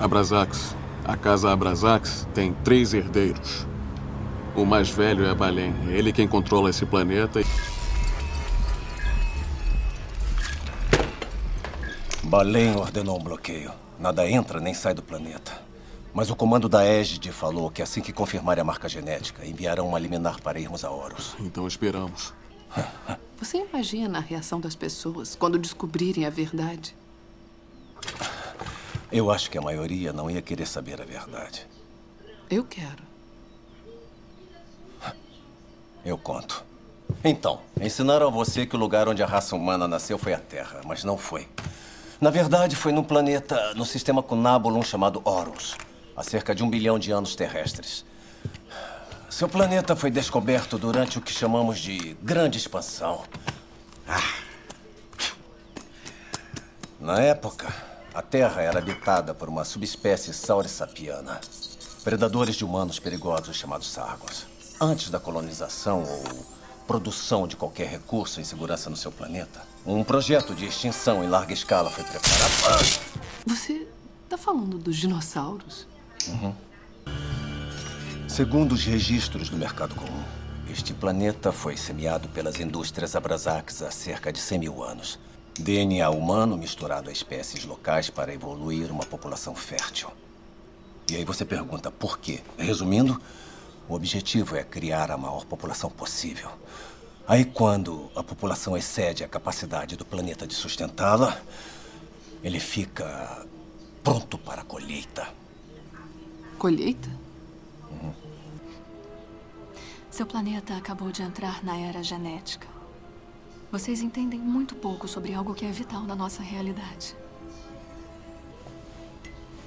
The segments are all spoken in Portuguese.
Abrazax. A casa Abrazax tem três herdeiros. O mais velho é Balen. É ele quem controla esse planeta. Balen ordenou um bloqueio. Nada entra nem sai do planeta. Mas o comando da Égide falou que assim que confirmarem a marca genética, enviarão uma liminar para irmos a Horus. Então esperamos. Você imagina a reação das pessoas quando descobrirem a verdade? Eu acho que a maioria não ia querer saber a verdade. Eu quero. Eu conto. Então, ensinaram a você que o lugar onde a raça humana nasceu foi a Terra, mas não foi. Na verdade, foi num planeta no sistema Cunabulum chamado Horus, há cerca de um bilhão de anos terrestres. Seu planeta foi descoberto durante o que chamamos de Grande Expansão. Ah. Na época, a Terra era habitada por uma subespécie saurisapiana, predadores de humanos perigosos chamados sargos. Antes da colonização ou produção de qualquer recurso em segurança no seu planeta, um projeto de extinção em larga escala foi preparado. Você está falando dos dinossauros? Uhum. Segundo os registros do mercado comum, este planeta foi semeado pelas indústrias Abrasax há cerca de 100 mil anos. DNA humano misturado a espécies locais para evoluir uma população fértil. E aí você pergunta por quê? Resumindo, o objetivo é criar a maior população possível. Aí, quando a população excede a capacidade do planeta de sustentá-la, ele fica pronto para a colheita. Colheita? Uhum. Seu planeta acabou de entrar na era genética. Vocês entendem muito pouco sobre algo que é vital na nossa realidade.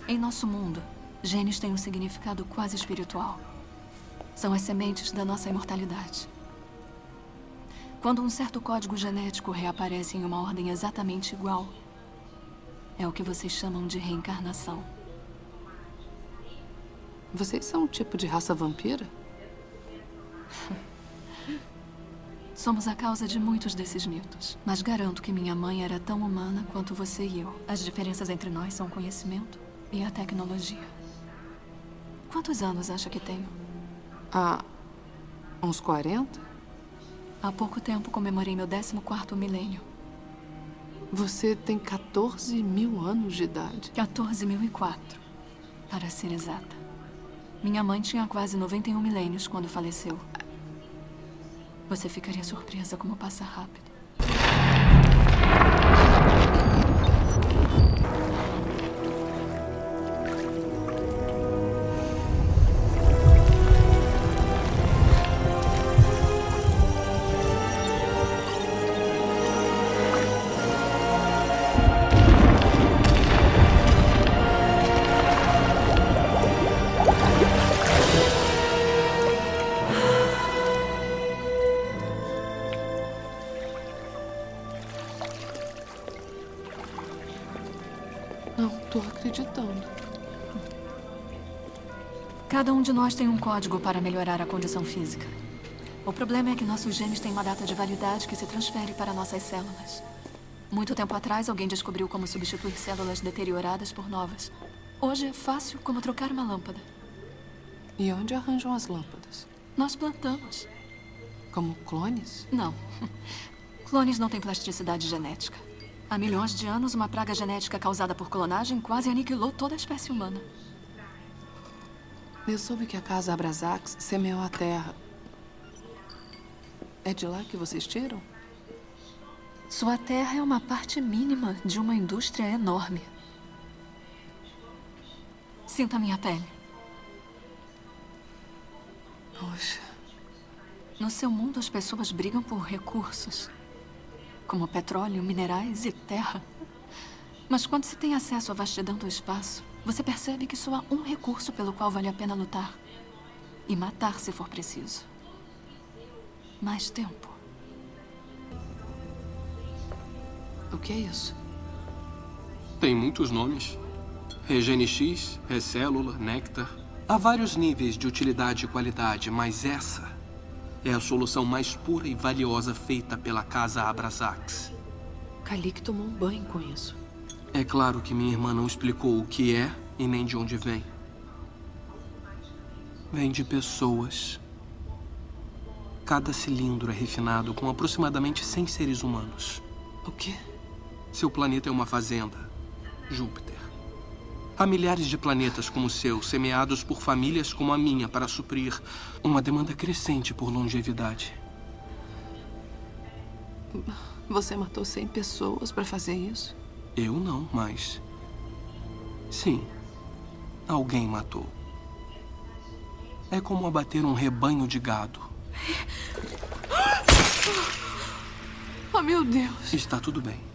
Em nosso mundo, genes têm um significado quase espiritual. São as sementes da nossa imortalidade. Quando um certo código genético reaparece em uma ordem exatamente igual, é o que vocês chamam de reencarnação. Vocês são um tipo de raça vampira? Somos a causa de muitos desses mitos. Mas garanto que minha mãe era tão humana quanto você e eu. As diferenças entre nós são o conhecimento e a tecnologia. Quantos anos acha que tenho? Há uns 40? Há pouco tempo comemorei meu 14º milênio. Você tem 14 mil anos de idade. 14.004, para ser exata. Minha mãe tinha quase 91 milênios quando faleceu. Você ficaria surpresa como passa rápido. Não tô acreditando. Cada um de nós tem um código para melhorar a condição física. O problema é que nossos genes têm uma data de validade que se transfere para nossas células. Muito tempo atrás, alguém descobriu como substituir células deterioradas por novas. Hoje é fácil como trocar uma lâmpada. E onde arranjam as lâmpadas? Nós plantamos. Como clones? Não. Clones não têm plasticidade genética. Há milhões de anos, uma praga genética causada por clonagem quase aniquilou toda a espécie humana. Eu soube que a casa Abrazax semeou a terra. É de lá que vocês tiram? Sua terra é uma parte mínima de uma indústria enorme. Sinta minha pele. Poxa. No seu mundo, as pessoas brigam por recursos, como petróleo, minerais e terra. Mas quando se tem acesso à vastidão do espaço, você percebe que só há um recurso pelo qual vale a pena lutar e matar se for preciso. Mais tempo. O que é isso? Tem muitos nomes. RegeneX, Recélula, Nectar. Há vários níveis de utilidade e qualidade, mas essa é a solução mais pura e valiosa feita pela casa Abrasax. Kalik tomou um banho com isso. É claro que minha irmã não explicou o que é e nem de onde vem. Vem de pessoas. Cada cilindro é refinado com aproximadamente 100 seres humanos. O quê? Seu planeta é uma fazenda, Júpiter. Há milhares de planetas como o seu, semeados por famílias como a minha para suprir uma demanda crescente por longevidade. Você matou 100 pessoas para fazer isso? Eu não, mas. Sim. Alguém matou. É como abater um rebanho de gado. Oh, meu Deus! Está tudo bem.